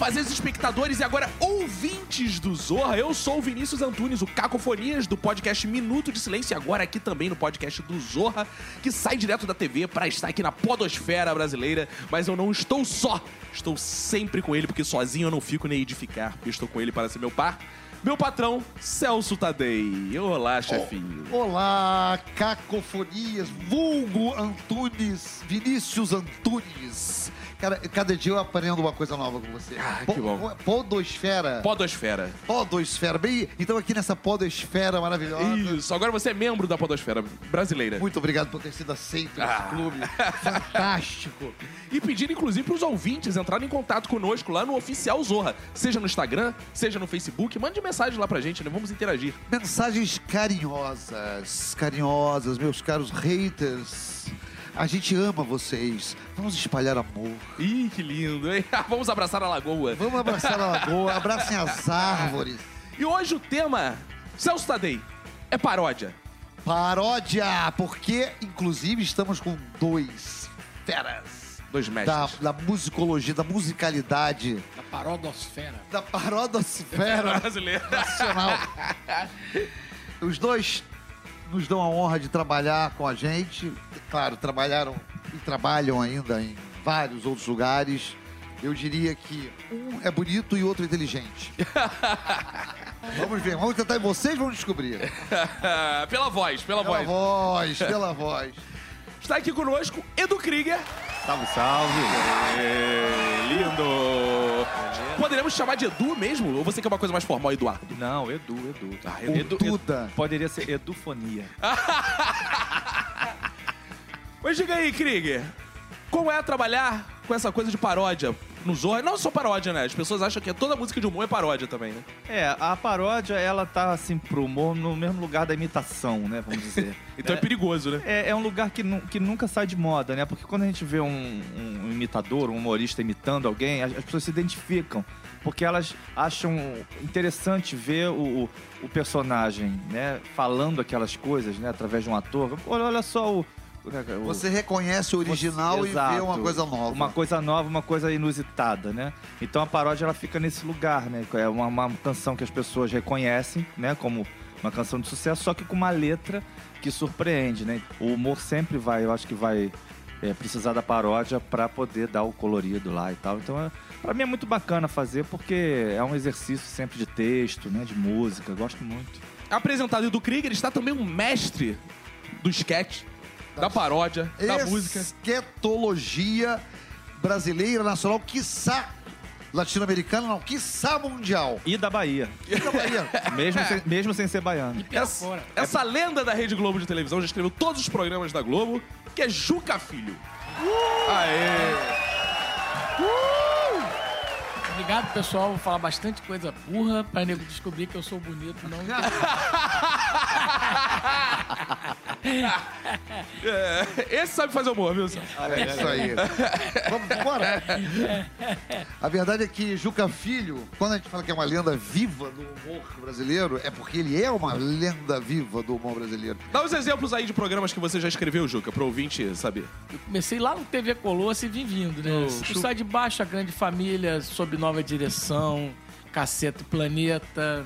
fazeres espectadores e agora ouvintes do Zorra. Eu sou o Vinícius Antunes, o Cacofonias do podcast Minuto de Silêncio e agora aqui também no podcast do Zorra, que sai direto da TV para estar aqui na podosfera brasileira. Mas eu não estou só, estou sempre com ele, porque sozinho eu não fico nem edificar, porque estou com ele para ser meu par. Meu patrão, Celso Tadei. Olá, chefinho. Olá, cacofonias, vulgo Antunes, Vinícius Antunes. Cara, cada dia eu aprendo uma coisa nova com você. Ah, que bom. Po- Podosfera. Podosfera. Podosfera. Bem, então aqui nessa podosfera maravilhosa. Isso, agora você é membro da podosfera brasileira. Muito obrigado por ter sido aceito nesse Ah. clube. Fantástico. E pedir, inclusive, para os ouvintes entrarem em contato conosco lá no Oficial Zorra. Seja no Instagram, seja no Facebook. Mande mensagem lá pra gente, né? Vamos interagir. Mensagens carinhosas, carinhosas, meus caros haters. A gente ama vocês. Vamos espalhar amor. Ih, que lindo, hein? Vamos abraçar a lagoa. Vamos abraçar a lagoa, abracem as árvores. E hoje o tema, Celso Tadei, é paródia. Paródia, porque inclusive estamos com dois feras Dois da, mestres. da musicologia, da musicalidade, Da parodosfera. da parodosfera brasileira. nacional. Os dois nos dão a honra de trabalhar com a gente. Claro, trabalharam e trabalham ainda em vários outros lugares. Eu diria que um é bonito e o outro é inteligente. vamos ver, vamos tentar e vocês vão descobrir. pela voz, pela, Pela voz. voz, pela voz. Está aqui conosco Edu Krieger. Salve, salve. É, lindo. Poderemos chamar de Edu mesmo? Ou você quer uma coisa mais formal, Eduardo? Não, Edu, Edu. Ah, Edu, Edu. Poderia ser Edufonia. Mas diga aí, Krieger, como é trabalhar com essa coisa de paródia no Zorra? Não só paródia, né? As pessoas acham que toda música de humor é paródia também, né? É, a paródia, ela tá assim pro humor no mesmo lugar da imitação, né? Vamos dizer. Então é, perigoso, né? É, é um lugar que, nu- que nunca sai de moda, né? Porque quando a gente vê um, um imitador, um humorista imitando alguém, as, as pessoas se identificam. Porque elas acham interessante ver o, o, o personagem, né? Falando aquelas coisas, né? Através de um ator. Olha, olha só o... o- Você reconhece o original Você- e vê uma coisa nova. Uma coisa nova, uma coisa inusitada, né? Então a paródia ela fica nesse lugar, né? É uma, uma canção que as pessoas reconhecem, né? Como uma canção de sucesso, só que com uma letra que surpreende, né? O humor sempre vai, eu acho que vai é, precisar da paródia para poder dar o colorido lá e tal. Então, é, para mim é muito bacana fazer porque é um exercício sempre de texto, né? De música, gosto muito. Apresentado Edu Krieger, está também um mestre do sketch, da paródia, da música. Esquetologia brasileira, nacional, quiçá latino-americana, não, quiçá mundial. E da Bahia, Fica Bahia. mesmo, sem, mesmo sem ser baiano. Essa, essa lenda da Rede Globo de televisão já escreveu todos os programas da Globo, que é Juca Filho. Aê! Obrigado, pessoal. Vou falar bastante coisa burra pra nego descobrir que eu sou bonito. Não É, esse sabe fazer humor, viu? É isso aí. Vamos embora. A verdade é que Juca Filho, quando a gente fala que é uma lenda viva do humor brasileiro, é porque ele é uma lenda viva do humor brasileiro. Dá uns exemplos aí de programas que você já escreveu, Juca, pro ouvinte saber. Eu comecei lá no TV Colosso e vim vindo, né? Oh, O Sai de Baixo, a Grande Família, Sob Nova Direção, Caceta e Planeta.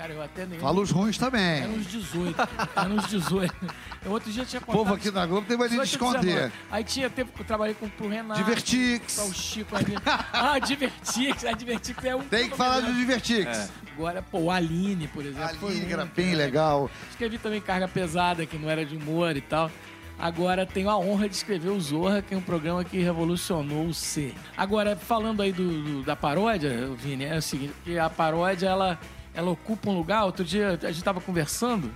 Cara, eu até nem... Fala os ruins Era também. uns 18. Era uns 18. Eu outro dia tinha O contado... povo aqui na Globo tem mania de 18, 19. esconder. Aí tinha tempo que eu trabalhei com pro Renato. Divertix. O Chico ali. Ah, Divertix. A Divertix é um... Tem que falar do Divertix. Agora, pô, o Aline, por exemplo. foi Ali, um, que era bem legal. Escrevi também Carga Pesada, que não era de humor e tal. Agora tenho a honra de escrever o Zorra, que é um programa que revolucionou o C. Agora, falando aí do, do- da paródia, Vini, é o seguinte, que a paródia, ela, ela ocupa um lugar. Outro dia a gente tava conversando,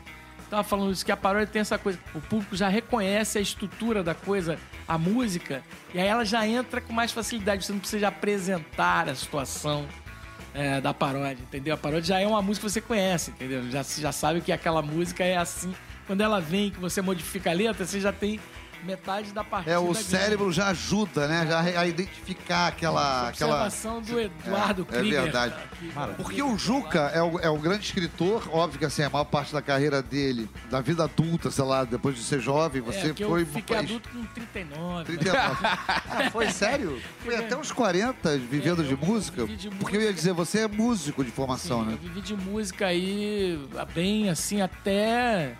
tava falando isso, que a paródia tem essa coisa, o público já reconhece a estrutura da coisa, a música, e aí ela já entra com mais facilidade, você não precisa apresentar a situação é, da paródia, entendeu? A paródia já é uma música que você conhece, entendeu? Já, já sabe que aquela música é assim. Quando ela vem, que você modifica a letra, você já tem metade da partida. É, o cérebro já ajuda, né? Já a identificar aquela. aquela... Observação do Eduardo É, é Krieger. verdade. que- Porque o Juca é o, é o grande escritor, óbvio que assim, a maior parte da carreira dele, da vida adulta, sei lá, depois de ser jovem, É, você que foi. eu fiquei adulto com 39. 39. Ah, foi sério? Foi até uns 40 vivendo É, de música? de Porque eu ia música. dizer, você é músico de formação, Sim, né? Eu vivi de música aí, bem assim, até.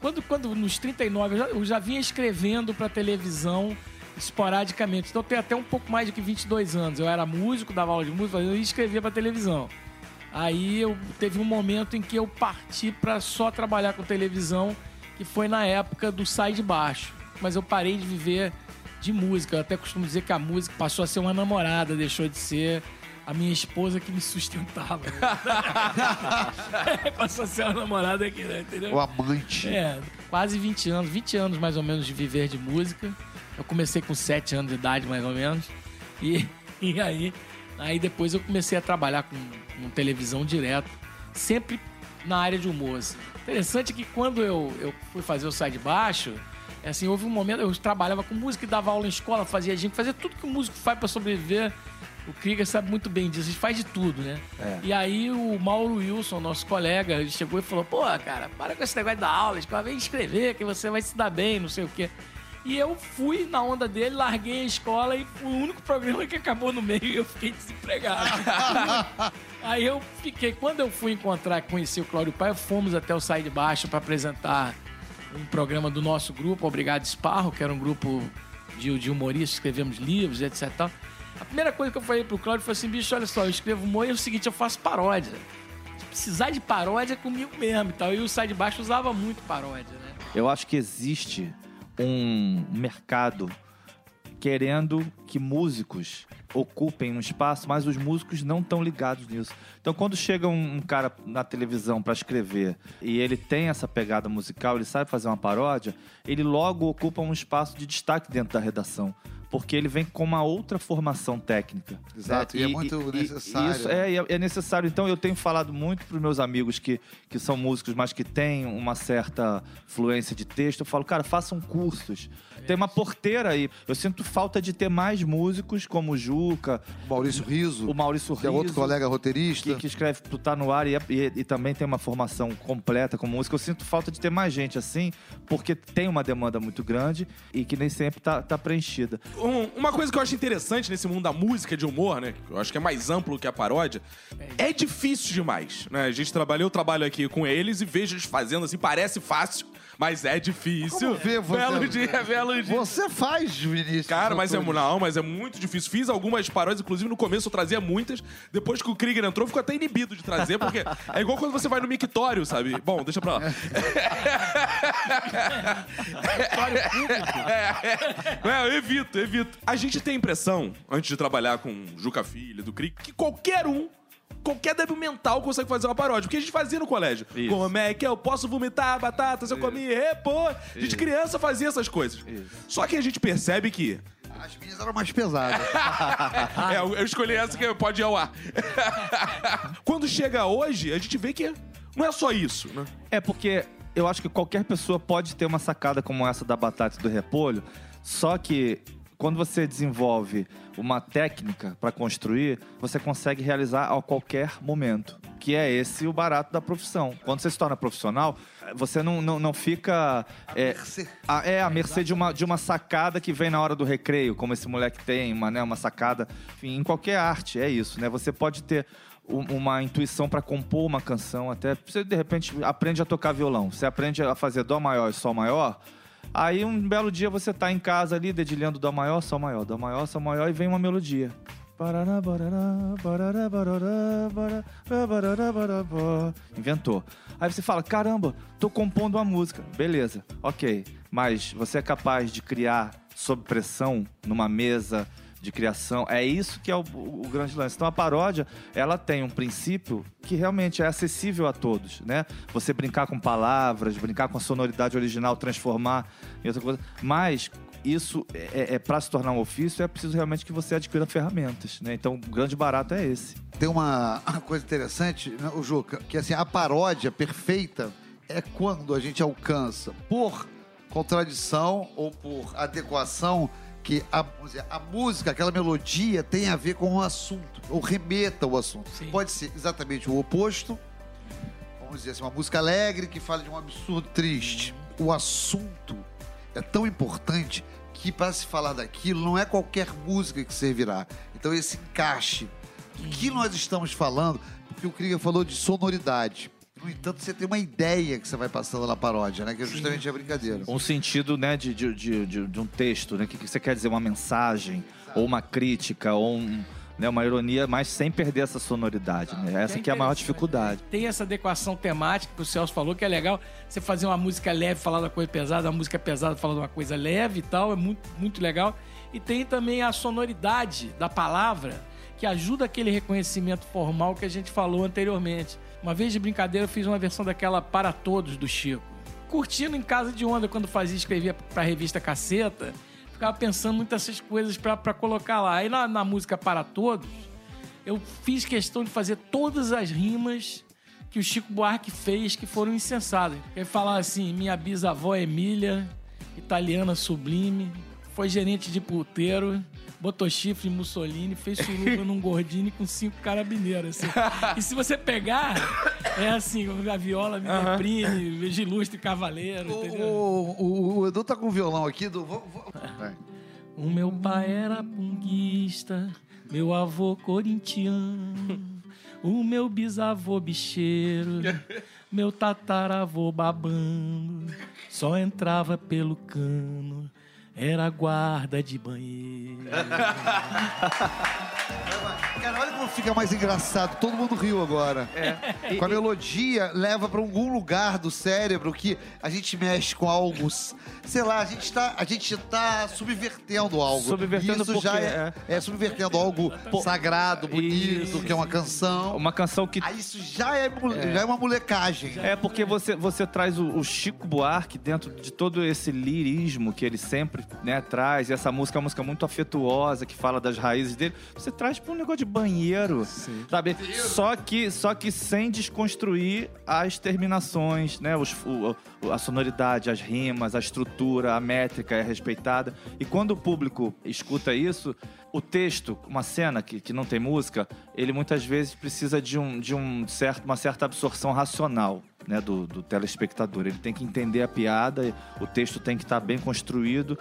Quando, quando nos 39, eu já, eu já vinha escrevendo pra televisão esporadicamente. Então eu tenho até um pouco mais de que 22 anos. Eu era músico, dava aula de música, eu escrevia pra televisão. Aí eu teve um momento em que eu parti pra só trabalhar com televisão, que foi na época do Sai de Baixo. Mas eu parei de viver de música. Eu até costumo dizer que a música passou a ser uma namorada, deixou de ser a minha esposa que me sustentava. passou a ser uma namorada aqui, né? Entendeu? O amante. É, quase 20 anos, 20 anos mais ou menos de viver de música. Eu comecei com 7 anos de idade, mais ou menos. E, e aí, aí depois eu comecei a trabalhar com, com televisão direto, sempre na área de humor. assim. Interessante que quando eu, eu fui fazer o Sai de Baixo, é assim, houve um momento, eu trabalhava com música e dava aula em escola, fazia gente, fazia tudo que o músico faz pra sobreviver. O Krieger sabe muito bem disso, a gente faz de tudo, né? É. E aí o Mauro Wilson, nosso colega, ele chegou e falou: pô, cara, para com esse negócio da aula, escola, vem escrever, que você vai se dar bem, não sei o quê. E eu fui na onda dele, larguei a escola e o único programa que acabou no meio e eu fiquei desempregado. aí eu fiquei, quando eu fui encontrar, conheci o Cláudio Paia, fomos até o Sai de Baixo para apresentar um programa do nosso grupo, Obrigado Esparro, que era um grupo de, de humoristas, escrevemos livros, etc. A primeira coisa que eu falei pro Cláudio foi assim, bicho, olha só, eu escrevo humor e é o seguinte, eu faço paródia. Se precisar de paródia é comigo mesmo e tal. E o Sai de Baixo usava muito paródia, né? Eu acho que existe um mercado querendo que músicos ocupem um espaço, mas os músicos não estão ligados nisso. Então, quando chega um, um cara na televisão para escrever e ele tem essa pegada musical, ele sabe fazer uma paródia, ele logo ocupa um espaço de destaque dentro da redação. Porque ele vem com uma outra formação técnica. Exato, e é muito necessário. Isso, é, e é, é necessário. Então, eu tenho falado muito para os meus amigos que, que são músicos, mas que têm uma certa fluência de texto. Eu falo, cara, façam cursos. Tem uma porteira aí. Eu sinto falta de ter mais músicos como o Juca, Maurício Riso, o Maurício que é outro Riso, colega roteirista. que, que escreve pro Tá No Ar e, e- e também tem uma formação completa como música. Eu sinto falta de ter mais gente assim, porque tem uma demanda muito grande e que nem sempre tá, tá preenchida. Um- uma coisa que eu acho interessante nesse mundo da música de humor, né? que Eu acho que é mais amplo que a paródia. É difícil demais, né? A gente trabalha, eu trabalho aqui com eles e vejo eles fazendo assim, parece fácil, mas é difícil. Como vê você? Belo dia, belo dia. Você faz, Vinícius. Cara, mas é, não, mas é muito difícil. Fiz algumas paródias, inclusive no começo eu trazia muitas. Depois que o Krieger entrou, ficou até inibido de trazer, porque é igual quando você vai no mictório, sabe? Bom, deixa pra lá. Pública. É, eu evito, evito. A gente tem a impressão, antes de trabalhar com Juca Filho, do Krieger, que qualquer um. Qualquer débil mental consegue fazer uma paródia. Porque a gente fazia no colégio. Isso. Como é que eu posso vomitar batatas? Eu comi repô. A gente criança fazia essas coisas. Só que a gente percebe que As minhas eram mais pesadas. é, eu eu escolhi essa que pode ir ao ar. Quando chega hoje, a gente vê que não é só isso, né? É porque eu acho que qualquer pessoa pode ter uma sacada como essa da batata e do repolho, só que quando você desenvolve uma técnica para construir, você consegue realizar a qualquer momento. Que é esse o barato da profissão. Quando você se torna profissional, você não, não, não fica. É, a, é, à mercê de uma, de uma sacada que vem na hora do recreio, como esse moleque tem, uma, né, uma sacada. Enfim, em qualquer arte, é isso, né? Você pode ter um- uma intuição para compor uma canção, até você de repente aprende a tocar violão, você aprende a fazer dó maior e sol maior. Aí um belo dia você tá em casa ali dedilhando dó maior, sol maior, dó maior, sol maior e vem uma melodia. Inventou. Aí você fala: caramba, tô compondo uma música. Beleza, ok. Mas você é capaz de criar sob pressão numa mesa de criação. É isso que é o, o- grande lance. Então a paródia, ela tem um princípio que realmente é acessível a todos, né? Você brincar com palavras, brincar com a sonoridade original, transformar em outra coisa. Mas isso é, é para se tornar um ofício, é preciso realmente que você adquira ferramentas, né? Então o grande barato é esse. Tem uma coisa interessante, né, o Juca, que assim, a paródia perfeita é quando a gente alcança, por contradição ou por adequação que a, dizer, a música, aquela melodia tem a ver com o assunto, ou remeta ao assunto. Sim. Pode ser exatamente o oposto. Vamos dizer assim, uma música alegre que fala de um absurdo triste. O assunto é tão importante que para se falar daquilo não é qualquer música que servirá. Então esse encaixe. O que nós estamos falando? Porque o Krieger falou de sonoridade. No entanto, você tem uma ideia que você vai passando na paródia, né? Que é justamente a brincadeira. Um sentido, né, de, de, de, de- de um texto, né? O que, que você quer dizer? Uma mensagem, ou uma crítica, ou um, né, uma ironia, mas sem perder essa sonoridade, né? Essa que é a maior dificuldade. Tem essa adequação temática que o Celso falou, que é legal. Você fazer uma música leve, falar da coisa pesada, uma música pesada, falar de uma coisa leve e tal, é muito, muito legal. E tem também a sonoridade da palavra, que ajuda aquele reconhecimento formal que a gente falou anteriormente. Uma vez de brincadeira, eu fiz uma versão daquela Para Todos, do Chico. Curtindo em casa de onda, quando fazia, escrevia pra revista Caceta, ficava pensando muitas essas coisas pra colocar lá. Aí na, na música Para Todos, eu fiz questão de fazer todas as rimas que o Chico Buarque fez que foram insensadas. Ele falava assim: minha bisavó Emília, italiana sublime, foi gerente de puteiro, botou chifre em Mussolini, fez suruba num gordini com cinco carabineiros. Assim. E se você pegar, é assim: a viola me deprime, de ilustre cavaleiro, entendeu? O, o- o Edu tá com o violão aqui. Do, vou- vou-. O meu pai era punguista, meu avô corintiano, o meu bisavô bicheiro, meu tataravô babando, só entrava pelo cano, era guarda de banheiro. Cara, olha como fica mais engraçado. Todo mundo riu agora. É. Com a melodia, leva pra algum lugar do cérebro que a gente mexe com algo. Sei lá, a gente tá, a gente tá subvertendo algo. Subvertendo Isso porque já é, é subvertendo algo sagrado, bonito, Isso. que é uma canção. Uma canção que Aí isso já é, mole- já é uma molecagem. É porque você, você traz o, o Chico Buarque dentro de todo esse lirismo que ele sempre né, traz, e essa música é uma música muito afetuosa, que fala das raízes dele. Você traz pra um negócio de banheiro, sabe? Só que, só que sem desconstruir as terminações, né? Os, o- a sonoridade, as rimas, a estrutura, a métrica é respeitada. E quando o público escuta isso, o texto, uma cena que, que não tem música, ele muitas vezes precisa de, um, de um certo, uma certa absorção racional né, do, do telespectador. Ele tem que entender a piada, o texto tem que estar bem construído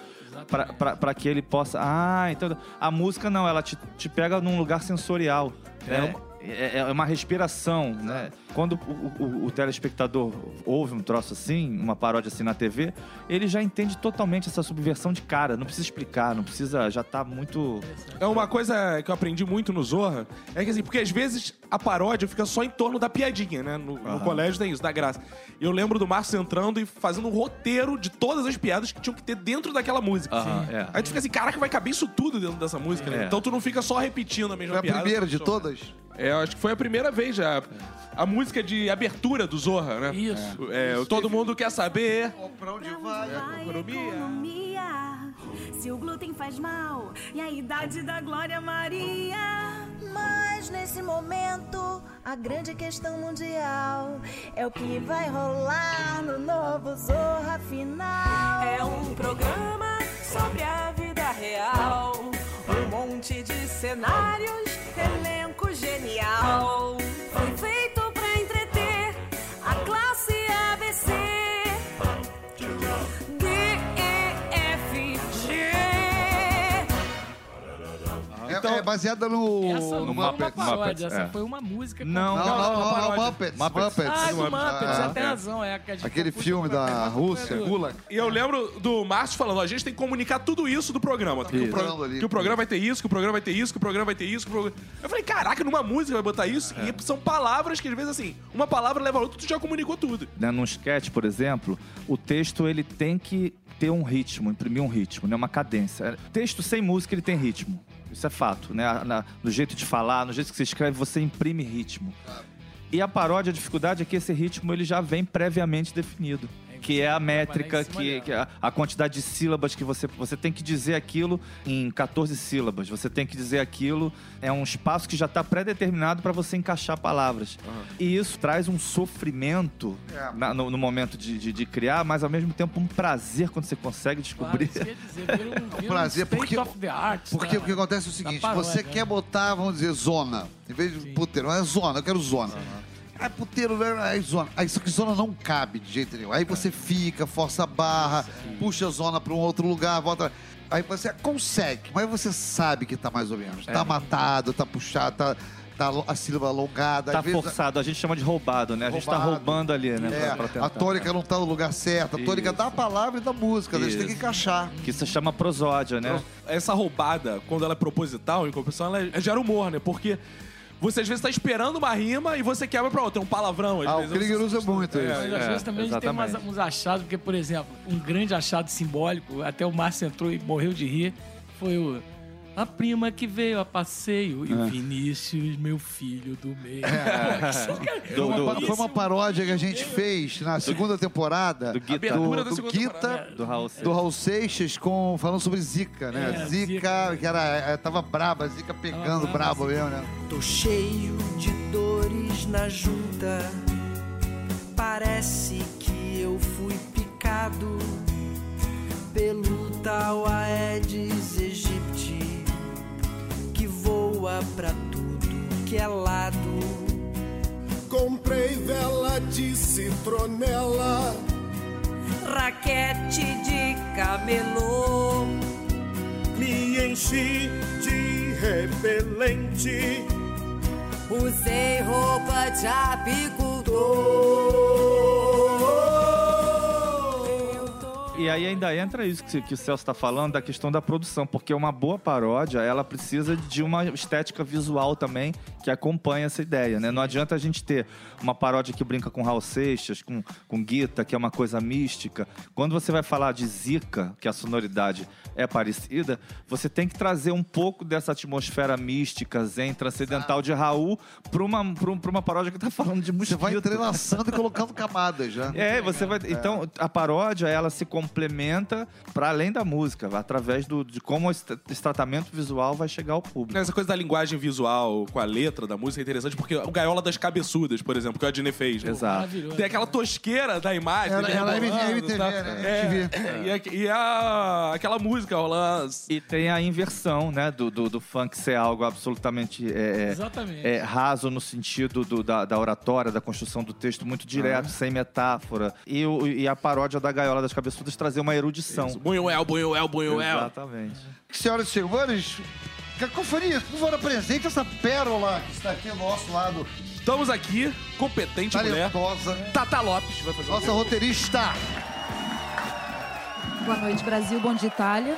para que ele possa. Ah, então. A música não, ela te, te pega num lugar sensorial. né? É, é uma respiração, né? Quando o, o- o telespectador ouve um troço assim, uma paródia assim na TV, ele já entende totalmente essa subversão de cara. Não precisa explicar, não precisa. Já tá muito. É uma coisa que eu aprendi muito no Zorra, é que assim, porque às vezes a paródia fica só em torno da piadinha, né? No, no colégio tem isso, da graça. E eu lembro do Márcio entrando e fazendo um roteiro de todas as piadas que tinham que ter dentro daquela música. Aham, é. Aí tu fica assim, caraca, vai caber isso tudo dentro dessa música, né? É. Então tu não fica só repetindo a mesma Foi a piada. primeira de todas? É, eu acho que foi a primeira vez já. A música de abertura do Zorra, né? Isso. É, todo mundo quer saber. Pra onde vai? Vai economia. economia. Se o glúten faz mal e a idade da Glória Maria. Mas nesse momento, a grande questão mundial é o que vai rolar no novo Zorra Final. É um programa sobre a vida real. Um monte de cenários, elenco genial. É, é baseada no. Essa não no foi uma Muppets. paródia, Muppets, essa é. foi uma música. Não, Não, não, não, não, paródia. Muppets. Muppets. Muppets. Ah, do Muppets, Ah. já tem razão. É, que a gente Aquele filme da Rússia, do- Gulag. E eu lembro do Márcio falando, a gente tem que comunicar tudo isso do programa. Que o, pro- que o programa vai ter isso, que o programa vai ter isso, que o programa vai ter isso. Eu falei, caraca, numa música vai botar isso? E são palavras que às vezes assim, uma palavra leva a outra, tu já comunicou tudo. né, num sketch, por exemplo, o texto ele tem que ter um ritmo, imprimir um ritmo, né, uma cadência. É, Texto sem música ele tem ritmo. Isso é fato, né? Na- no jeito de falar, no jeito que você escreve, você imprime ritmo. E a paródia, a dificuldade é que esse ritmo ele já vem previamente definido. Que é a métrica, que, que é a, a quantidade de sílabas que você. Você tem que dizer aquilo em 14 sílabas. Você tem que dizer aquilo. É um espaço que já está pré-determinado para você encaixar palavras. E isso traz um sofrimento É. na- no, no momento de, de- de criar, mas ao mesmo tempo um prazer quando você consegue Claro, descobrir. quer dizer, vira um, vira prazer, um state porque- of the art. Porque da- o que acontece é o seguinte, paródia, você né? quer botar, vamos dizer, zona. Em vez de Sim. puteiro, é zona, eu quero zona. Ah, puteiro, é zona. Aí só que zona não cabe de jeito nenhum. Aí você fica, força a barra, puxa a zona para um outro lugar, volta. Aí você consegue, mas você sabe que tá mais ou menos. Tá matado, tá puxado, tá, tá a sílaba alongada. Tá vezes- forçado, a gente chama de roubado, né? A gente tá roubando ali, né? É, pra- pra tentar. a tônica não tá no lugar certo. A tônica Isso. da palavra e da música. A gente tem que Isso. encaixar. Que isso chama prosódia, né? Essa roubada, quando ela é proposital, em compensação, ela é- gera humor, né? Porque você às vezes tá esperando uma rima e você quebra pra outra. Tem um palavrão. Às Ah, o vezes, Krieger usa muito isso. Mas às É, vezes também a gente tem umas- exatamente. uns achados, porque, por exemplo, um grande achado simbólico, até o Márcio entrou e morreu de rir, foi o. A prima que veio a passeio e o Vinícius, meu filho do meio. Cara, Do- Foi uma, do- pa- foi uma paródia que a gente fez na segunda temporada do do, do segunda Guita. Do Raul Seixas. do Raul Seixas, com, falando sobre Zika, né? É, Zika, Zika. que era, é, tava braba, Zika pegando braba, brabo mesmo, né? Tô cheio de dores na junta. Parece que eu fui picado pelo tal Aedes aegypti pra tudo que é lado. Comprei vela de citronela. Raquete de camelô. Me enchi de repelente. Usei roupa de apicultor. E aí ainda entra isso que, que o Celso está falando, da questão da produção, porque uma boa paródia, ela precisa de uma estética visual também que acompanha essa ideia, né? Não adianta a gente ter uma paródia que brinca com Raul Seixas, com, com Guita, que é uma coisa mística. Quando você vai falar de Zika, que a sonoridade é parecida, você tem que trazer um pouco dessa atmosfera mística, zen, transcendental de Raul para uma, pra um- pra uma paródia que tá falando de Você mosquito. vai entrelaçando e colocando camadas já. É, você vai. Então, a paródia, ela se complementa para além da música, através do, de como esse, tratamento visual vai chegar ao público. Essa coisa da linguagem visual com a letra da música é interessante, porque o Gaiola das Cabeçudas, por exemplo, que o Adnê fez. né? Exato. Maravilhoso. Tem aquela tosqueira da imagem. Ela- ela é rebolando, MTV, tá? né? É, MTV. E, a- e a- aquela música rolando. E tem a inversão, né, do, do, do funk ser algo absolutamente é, é, Exatamente. é, raso no sentido do- da, da oratória, da construção do texto muito direto, sem metáfora. E, o- e a paródia da Gaiola das Cabeçudas trazer uma erudição. Bunhuel, bunhuel, bunhuel. Exatamente. Senhoras e senhores, Cacofonia, por favor, apresente essa pérola que está aqui ao nosso lado, Estamos aqui, competente mulher. talentosa, Tata Lopes vai fazer nossa roteirista. Boa noite, Brasil. Bom dia, Itália.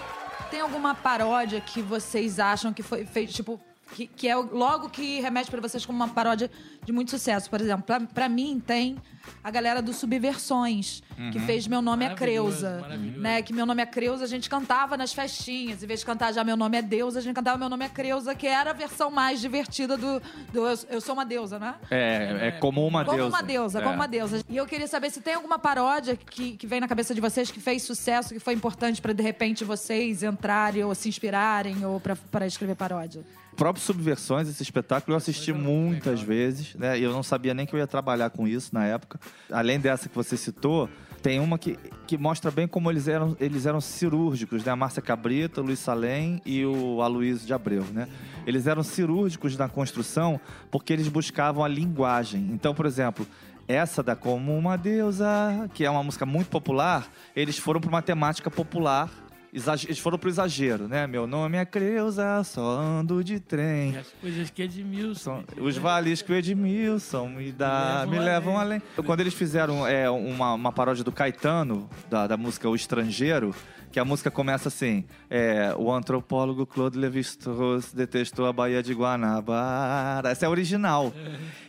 Tem alguma paródia que vocês acham que foi feita, tipo, que, que é logo que remete pra vocês como uma paródia de muito sucesso? Por exemplo, pra mim tem a galera do Subversões, que fez Meu Nome é Creuza. Né? Que Meu Nome é Creuza a gente cantava nas festinhas. Em vez de cantar já Meu Nome é Deusa, a gente cantava Meu Nome é Creuza, que era a versão mais divertida do, do Eu, Eu Sou Uma Deusa, né? É, é como uma Como deusa. uma deusa, É. como uma deusa. E eu queria saber se tem alguma paródia que, que vem na cabeça de vocês que fez sucesso, que foi importante pra de repente vocês entrarem ou se inspirarem ou para escrever paródia. Próprio Subversões, esse espetáculo, eu assisti muitas vezes, né? E eu não sabia nem que eu ia trabalhar com isso na época. Além dessa que você citou, tem uma que, que mostra bem como eles eram, eles eram cirúrgicos, né? A Márcia Cabrita, o Luiz Salem e o Aloysio de Abreu, né? Eles eram cirúrgicos na construção porque eles buscavam a linguagem. Então, por exemplo, essa da Como Uma Deusa, que é uma música muito popular, eles foram para uma temática popular eles foram pro exagero, né? Meu nome é Creuza, só ando de trem. As coisas que Edmilson. São os vales que o Edmilson me dá, Me me levam levam além. Quando eles fizeram é, uma, uma paródia do Caetano, da, da música O Estrangeiro, que a música começa assim: é, O antropólogo Claude Lévi-Strauss detestou a Baía de Guanabara. Essa é a original.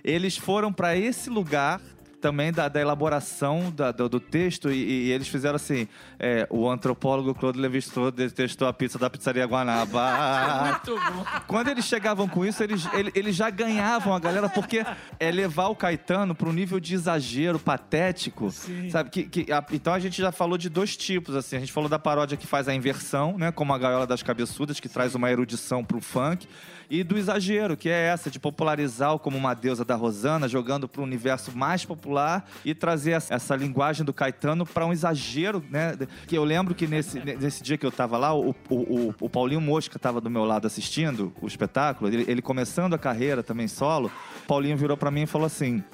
Eles foram para esse lugar também da, da elaboração da- do, do texto e, e eles fizeram assim: é, o antropólogo Claude Lévi-Strauss detestou a pizza da pizzaria Guanabara. Muito bom. Quando eles chegavam com isso, eles, ele- eles já ganhavam a galera, porque é levar o Caetano para um nível de exagero patético, sabe? Que, que- a- então a gente já falou de dois tipos, assim. A gente falou da paródia que faz a inversão, né? Como a Gaiola das Cabeçudas, que traz uma erudição pro funk. E do exagero, que é essa, de popularizar como uma deusa da Rosana, jogando para o universo mais popular e trazer essa, linguagem do Caetano para um exagero, né? Que eu lembro que nesse, nesse dia que eu tava lá, o, o, o- Paulinho Mosca tava do meu lado assistindo o espetáculo, ele, ele começando a carreira também solo. Paulinho virou para mim e falou assim: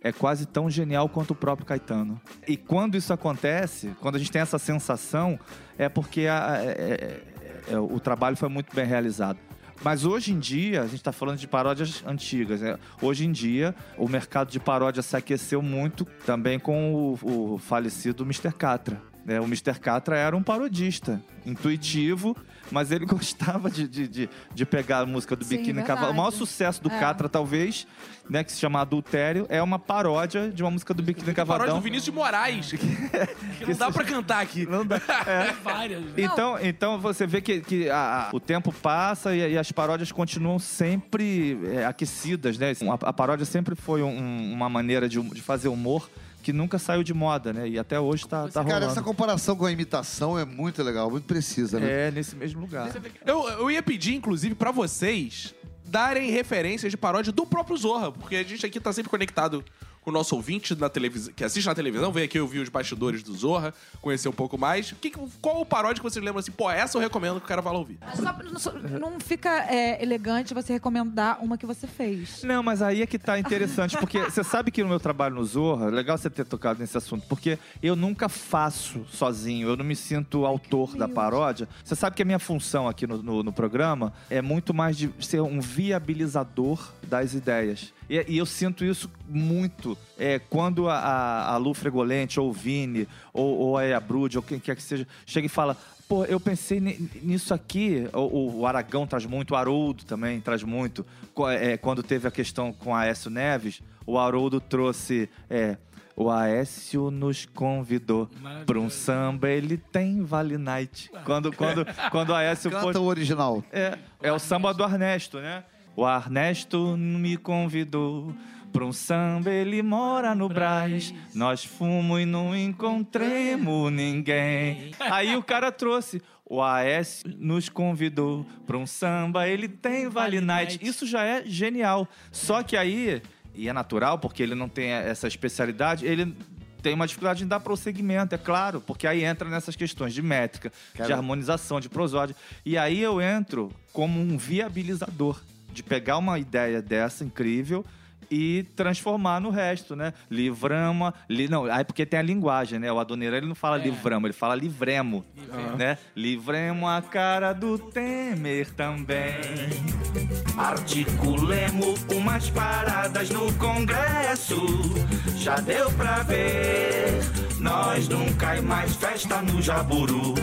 é quase tão genial quanto o próprio Caetano. E quando isso acontece, quando a gente tem essa sensação, é porque a- é- é- é- o trabalho foi muito bem realizado. Mas hoje em dia, a gente está falando de paródias antigas. né? Hoje em dia, o mercado de paródia se aqueceu muito também com o, o falecido Mr. Catra. Né? O Mr. Catra era um parodista, intuitivo, mas ele gostava de, de, de, de pegar a música do Sim, Biquíni. Cavalo. O maior sucesso do É. Catra, talvez, né, que se chama Adultério, é uma paródia de uma música do Biquíni Paródia Cavadão. do Vinícius de Moraes. que não dá pra cantar aqui. Não dá. É. Várias. Então, então você vê que, que a- a- o tempo passa e, e as paródias continuam sempre é, aquecidas, né? A, a paródia sempre foi um- uma maneira de, de fazer humor que nunca saiu de moda, né? E até hoje tá, tá Cara, essa rolando. comparação com a imitação é muito legal, muito precisa, né? É, nesse mesmo lugar. Eu, eu ia pedir, inclusive, pra vocês darem referências de paródia do próprio Zorra, porque a gente aqui tá sempre conectado o nosso ouvinte na televisão, que assiste na televisão, veio aqui ouvir os bastidores do Zorra, conhecer um pouco mais. Que, qual o paródia que vocês lembram assim? Pô, essa eu recomendo que o cara vá lá ouvir. Só- só- não fica é, elegante você recomendar uma que você fez. Não, mas aí é que tá interessante, porque você sabe que no meu trabalho no Zorra, legal você ter tocado nesse assunto, porque eu nunca faço sozinho, eu não me sinto autor da paródia. Você sabe que a minha função aqui no, no- no programa é muito mais de ser um viabilizador das ideias. E, e eu sinto isso muito é, quando a, a, a Lu Fregolente, ou o Vini, ou, ou a Brud, ou quem quer que seja, chega e fala. Pô, eu pensei ni- nisso aqui. O, o Aragão traz muito, o Haroldo também traz muito. É, quando teve a questão com a Aécio Neves, o Haroldo trouxe. é, o Aécio nos convidou para um samba, ele tem Vale Night. Quando, quando, quando o Aécio Canta pôs- o original. é, é o samba do Ernesto, né? O Ernesto me convidou pra um samba, ele mora no Brás. Nós fomos e não encontremos ninguém. Aí o cara trouxe. O Aécio nos convidou pra um samba, ele tem Vale Night. Isso já é genial. Só que aí, e é natural, porque ele não tem essa especialidade, ele tem uma dificuldade em dar prosseguimento, é claro, porque aí entra nessas questões de métrica, de harmonização, de prosódia. E aí eu entro como um viabilizador de pegar uma ideia dessa incrível e transformar no resto, né? Livrama, li, não, aí porque tem a linguagem, né? O Adoneira ele não fala livrama, ele fala livremo, né? Livremo a cara do Temer também. Articulemos umas paradas no Congresso, já deu pra ver. Nós não cai mais festa no Jaburu.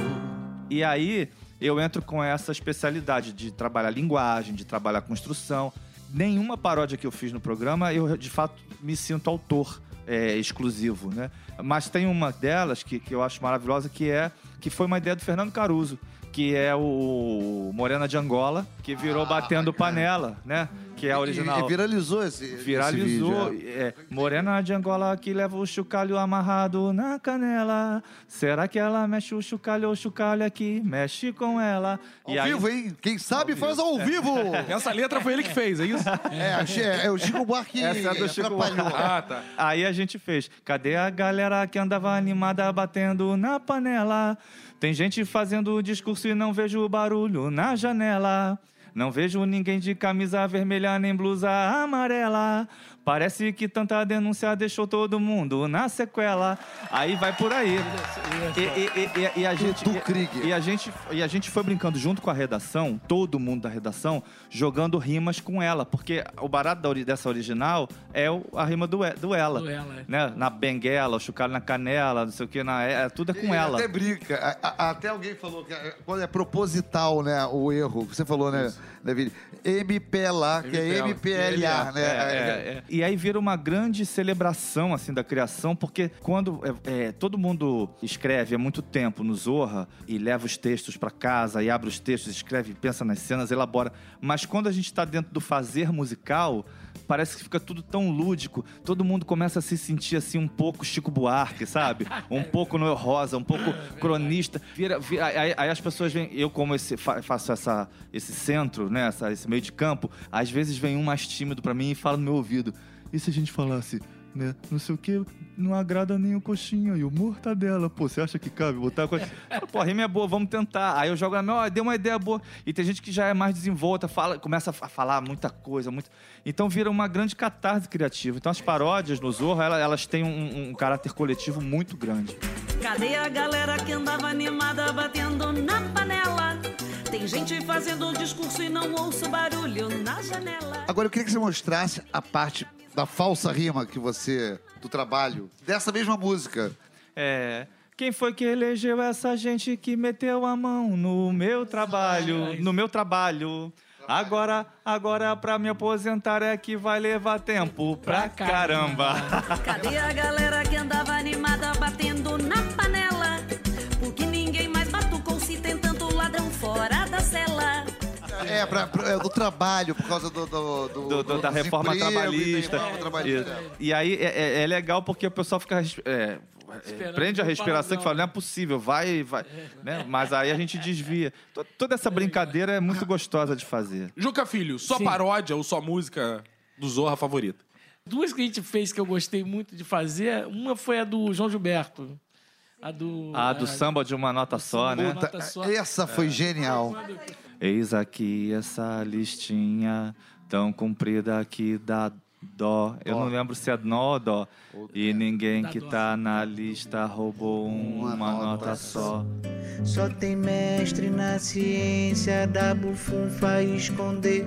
E aí eu entro com essa especialidade de trabalhar linguagem, de trabalhar construção. Nenhuma paródia que eu fiz no programa, eu de fato me sinto autor é, exclusivo, né? Mas tem uma delas que, que eu acho maravilhosa, que é que foi uma ideia do Fernando Caruso, que é o Morena de Angola, que virou batendo panela, né? Que é a original. E, e viralizou esse, esse Viralizou. vídeo, é. é. Morena de Angola que leva o chocalho amarrado na canela. Será que ela mexe o chocalho ou o chocalho aqui? Mexe com ela. Ao vivo, hein? Quem sabe faz ao vivo! Essa letra foi ele que fez, é isso? É, Chi- é, o Chico Buarque Essa é do Chico atrapalhou. ah, tá. Aí a gente fez. Cadê a galera que andava animada batendo na panela? Tem gente fazendo discurso e não vejo barulho na janela. Não vejo ninguém de camisa vermelha nem blusa amarela. Parece que tanta denúncia deixou todo mundo na sequela. Aí vai por aí. E, e- e- e- e a gente, e a gente e a gente foi brincando junto com a redação, todo mundo da redação, jogando rimas com ela, porque o barato dessa original é o- a rima do, do ela, Do ela, é. né? Na benguela, o chocalho na canela, não sei o que, na, é, tudo é com E ela. Até brinca. A- a- até alguém falou que é- quando é proposital, né? O erro. Você falou, né, Vini? MPLA, que é MPLA, né? É, é, é. E aí vira uma grande celebração, assim, da criação, porque quando é, é, todo mundo escreve há muito tempo no Zorra e leva os textos pra casa e abre os textos, escreve, pensa nas cenas, elabora. Mas quando a gente tá dentro do fazer musical, parece que fica tudo tão lúdico. Todo mundo começa a se sentir assim um pouco Chico Buarque, sabe? Um pouco Noel Rosa, um pouco cronista. Vira, vira- aí, aí as pessoas vêm, eu como esse, fa- faço essa, esse centro, né, essa- esse meio de campo, às vezes vem um mais tímido pra mim e fala no meu ouvido: "E se a gente falasse né? Não sei o que, não agrada nem o coxinha e o mortadela. Pô, você acha que cabe botar a coisa? Pô, a rima é boa, vamos tentar. Aí eu jogo na minha, ó, deu uma ideia boa. E tem gente que já é mais desenvolta, fala, começa a falar muita coisa, muito. Então vira uma grande catarse criativa. Então as paródias no Zorro, ela- elas têm um, um caráter coletivo muito grande. Cadê a galera que andava animada batendo na panela? Tem gente fazendo discurso e não ouço barulho na janela. Agora eu queria que você mostrasse a parte da falsa rima que você. do trabalho, dessa mesma música. É. Quem foi que elegeu essa gente que meteu a mão no meu trabalho? No meu trabalho. Agora, agora pra me aposentar é que vai levar tempo pra caramba. Cadê a galera que andava animada batendo É, pra, pra- é, do trabalho, por causa do. do, do- Do- do- da reforma empregos, trabalhista. Isso. E aí é, é- é legal porque o pessoal fica. é, é, Esperando prende a respiração e palavrão. fala, não é possível, vai, vai. Né? Mas aí a gente desvia. To- Toda essa brincadeira é muito gostosa de fazer. Juca Filho, sua Sim. paródia ou sua música do Zorra favorita? Duas que a gente fez que eu gostei muito de fazer, uma foi a do João Gilberto. A do. A do samba de uma nota só, né? Nota só. Essa foi genial. Eis aqui essa listinha tão comprida que dá dó. Eu não lembro se é nó ou dó. E ninguém que tá na lista roubou uma, Uma nota só. Só tem mestre na ciência da bufunfa esconder.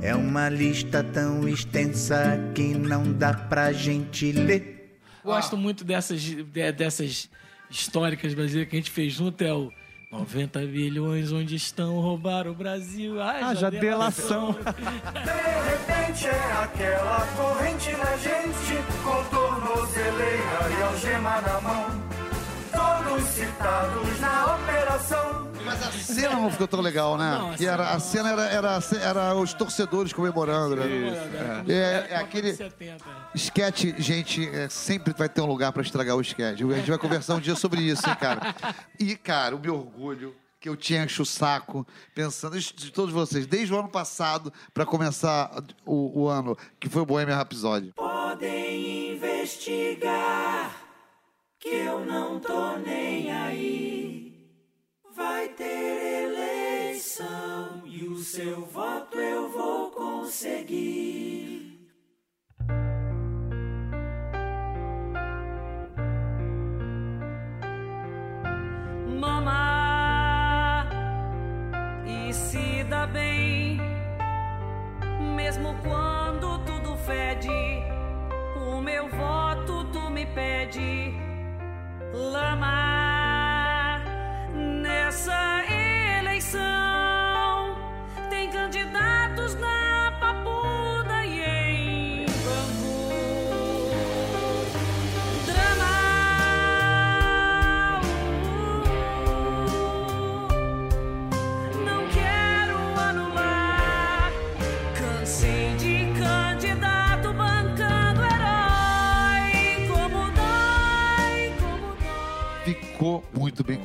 É uma lista tão extensa que não dá pra gente ler. Gosto muito dessas, de- dessas históricas brasileiras que a gente fez junto, é o 90 bilhões onde estão roubar o Brasil. Ai, Ah, já delação. De repente é aquela corrente na gente, com tornozeleira e algema na mão. Citados na operação. Mas a cena não ficou tão legal, né? Não, a era, a cena era, era, era os torcedores comemorando, né? É, é aquele 70. esquete, gente, é, sempre vai ter um lugar pra estragar o esquete. A gente vai conversar um dia sobre isso, hein, cara? E, cara, o meu orgulho que eu tinha encho o saco pensando isso de todos vocês, desde o ano passado pra começar o, o ano, que foi o Bohemian Rhapsody. Podem investigar que eu não tô nem aí. Vai ter eleição e o seu voto eu vou conseguir. Mama e se dá bem, mesmo quando tudo fede. O meu voto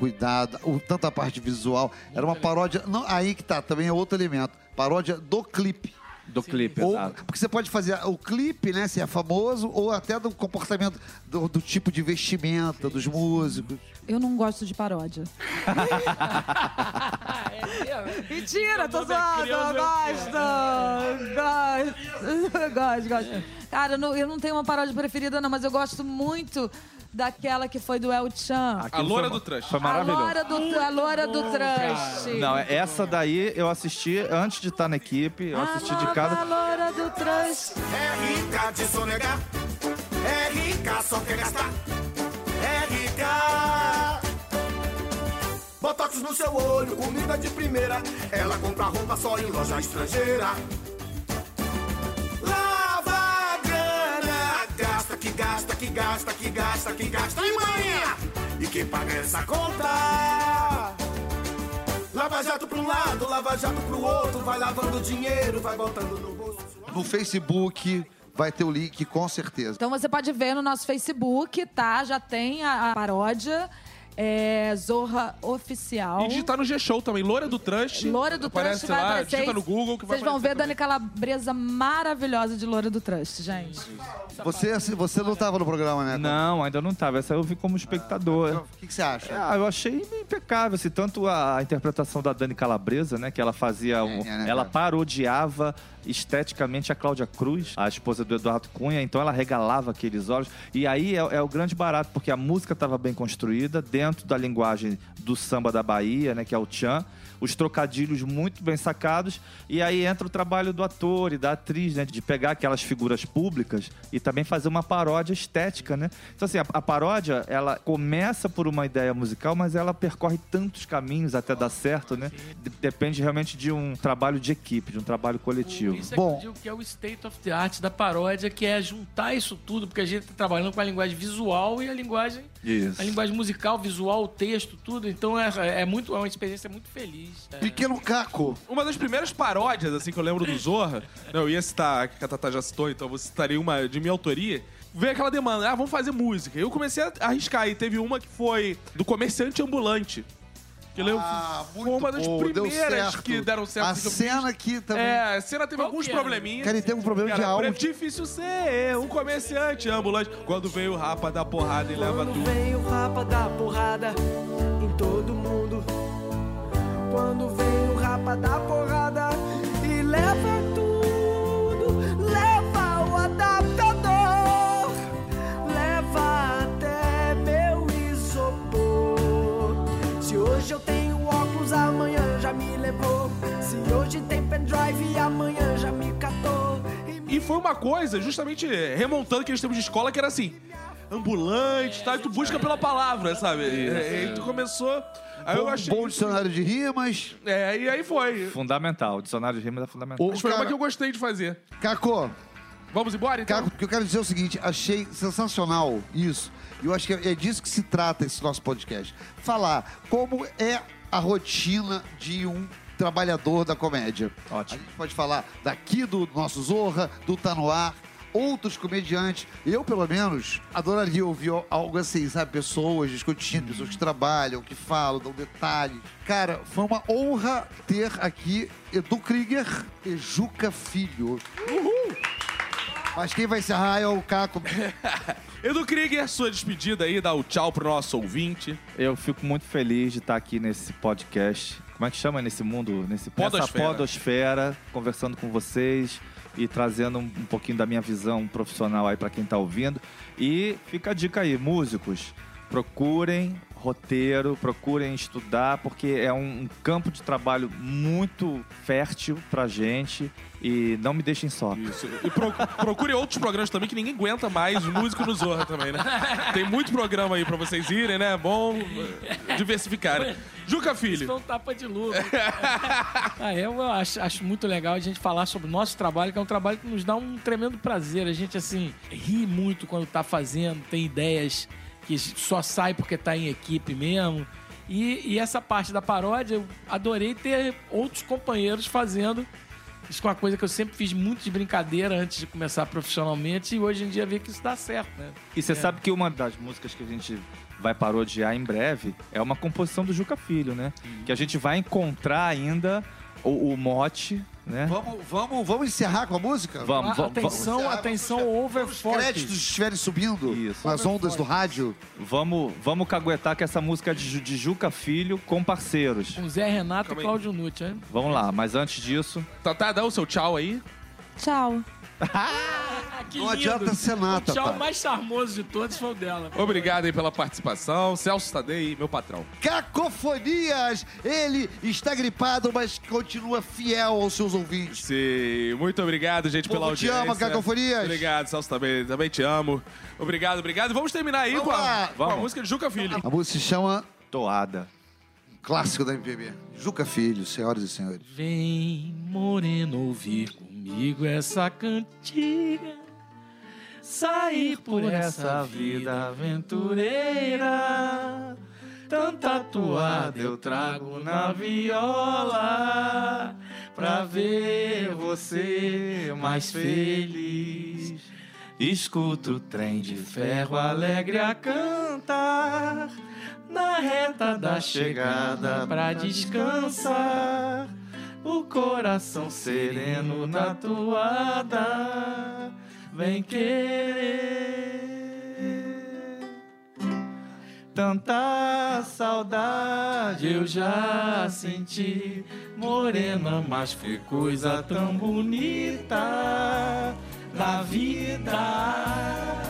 cuidada, o, tanto a parte visual, era uma paródia, não, aí que tá, também é outro elemento, paródia do clipe. Do clipe, Ou, exato. porque você pode fazer o clipe, né, se é famoso, ou até do comportamento, do, do tipo de vestimenta dos músicos. Eu não gosto de paródia. Mentira, tô zoando. Eu gosto. Gosto. Gosto, gosto. Cara, eu não, eu não tenho uma paródia preferida, não, mas eu gosto muito daquela que foi do El Chan. A Loura do Trash. Foi A maravilhoso. loura do, a loura do trash. Não, é- essa daí eu assisti antes de estar na equipe, eu assisti de A casa. loura do trash. É rica de sonegar, é rica só quer gastar, é rica. Botox no seu olho, comida de primeira. Ela compra roupa só em loja estrangeira. Que gasta, que gasta, que gasta em manhã. E quem paga essa conta? Lava jato pra um lado, lava jato pro outro, vai lavando dinheiro, vai botando no bolso. No Facebook vai ter o link, com certeza. Então você pode ver no nosso Facebook, tá? Já tem a, a paródia. É, Zorra Oficial. E digitar no G-Show também. Loura do Trust. Loura do aparece Trust vai lá, aparecer. digita no Google que vai Vocês vão ver Dani Calabresa maravilhosa de Loura do Trust, gente. Você, você não estava no programa, né? Não, ainda não tava. Essa eu vi como espectador. O que, que você acha? Ah, eu achei impecável, assim, tanto a interpretação da Dani Calabresa, né, que ela fazia, um- É, né, ela cara? parodiava esteticamente a Cláudia Cruz, a esposa do Eduardo Cunha, então ela regalava aqueles olhos, e aí é, é o grande barato, porque a música estava bem construída, dentro da linguagem do samba da Bahia, né, que é o tchan, os trocadilhos muito bem sacados, e aí entra o trabalho do ator e da atriz, né, de pegar aquelas figuras públicas e também fazer uma paródia estética, né? Então assim, a, a paródia, ela começa por uma ideia musical, mas ela percorre tantos caminhos até dar certo, né? De- Depende realmente de um trabalho de equipe, de um trabalho coletivo. Isso é Bom. que eu digo que é o state of the art da paródia, que é juntar isso tudo, porque a gente tá trabalhando com a linguagem visual e a linguagem, Isso. a linguagem musical, visual, o texto, tudo. Então é, é muito, é uma experiência muito feliz. É. Pequeno Caco. Uma das primeiras paródias, assim, que eu lembro do Zorra, não, eu ia citar, que a Tata já citou, então eu citaria uma de minha autoria. Veio aquela demanda, ah, vamos fazer música. Eu comecei a arriscar, e teve uma que foi do comerciante ambulante. Que lembro, Ah, foi uma das bom, primeiras que deram certo. A cena aqui também. É, a cena teve Qual alguns que era? probleminhas. Cara, ele tem um problema de Cara, áudio. É difícil ser um comerciante ambulante. Quando veio o rapa da porrada e leva Quando tudo. vem o rapa da porrada em todo mundo. Quando vem o rapa da porrada e leva pendrive, amanhã já me catou. E E foi uma coisa, justamente remontando aqueles tempos de escola, que era assim: ambulante, tá? E tu busca pela palavra, sabe? E, e tu começou. Aí eu Bom, achei. bom dicionário de rimas. É, e aí foi. Fundamental. O dicionário de rimas é fundamental. O Mas foi uma que eu gostei de fazer. Caco, Vamos embora, então? Caco, o que eu quero dizer é o seguinte, achei sensacional isso. E eu acho que é disso que se trata esse nosso podcast. Falar como é a rotina de um trabalhador da comédia. Ótimo. A gente pode falar daqui do nosso Zorra, do Tá No Ar, outros comediantes. Eu, pelo menos, adoraria ouvir algo assim, sabe? Pessoas discutindo, pessoas que trabalham, que falam, dão detalhes. Cara, foi uma honra ter aqui Edu Krieger e Juca Filho. Mas quem vai encerrar é o Caco. Edu Krieger, sua despedida aí, dá o tchau pro nosso ouvinte. Eu fico muito feliz de estar aqui nesse podcast. Como é que chama nesse mundo? Nesse, nessa Podosfera. podosfera, conversando com vocês e trazendo um, um pouquinho da minha visão profissional aí para quem tá ouvindo. E fica a dica aí, músicos, procurem roteiro, procurem estudar, porque é um, um campo de trabalho muito fértil pra gente e não me deixem só. Isso. E pro- procure outros programas também que ninguém aguenta mais, músico no Zorra também, né? Tem muito programa aí pra vocês irem, né? É bom eh, diversificar. Juca Isso Filho. foi um tapa de luva. ah, eu acho, acho muito legal a gente falar sobre o nosso trabalho, que é um trabalho que nos dá um tremendo prazer. A gente, assim, ri muito quando tá fazendo, tem ideias que só sai porque tá em equipe mesmo. E, e essa parte da paródia, eu adorei ter outros companheiros fazendo. Isso é uma coisa que eu sempre fiz muito de brincadeira antes de começar profissionalmente e hoje em dia ver que isso dá certo, né? E você sabe que uma das músicas que a gente vai parodiar em breve é uma composição do Juca Filho, né? Que a gente vai encontrar ainda o, o mote, né? Vamos, vamos, vamos encerrar com a música? Vamos, Ah, vamos, atenção, vamos- atenção, over Os créditos 40. estiverem subindo Isso. nas ondas do rádio. vamos, vamos caguetar que essa música é de, de Juca Filho com parceiros. Com Zé Renato Calma e. Cláudio Nucci, hein? Vamos lá, mas antes disso, Tatá, dá o seu tchau aí. Tchau. Ah, Não adianta ser nada, O tchau pai. mais charmoso de todos foi o dela. Obrigado aí pela participação. Celso Tadei, meu patrão. Cacofonias! Ele está gripado, mas continua fiel aos seus ouvintes. Sim, muito obrigado, gente, Povo pela te audiência. ama, Cacofonias. Obrigado, Celso também, também te amo. Obrigado, obrigado. Vamos terminar aí Vamos com, a, com a música de Juca Filho. A música se chama toada. Clássico da MPB. Juca Filho, senhoras e senhores. Vem, moreno, ouvir comigo essa cantiga. sair por essa vida aventureira. Tanta toada eu trago na viola pra ver você mais feliz. Escuto o trem de ferro alegre a cantar na reta da chegada pra descansar. O coração sereno na toada vem querer. Tanta saudade eu já senti, morena, mas que coisa tão bonita na vida.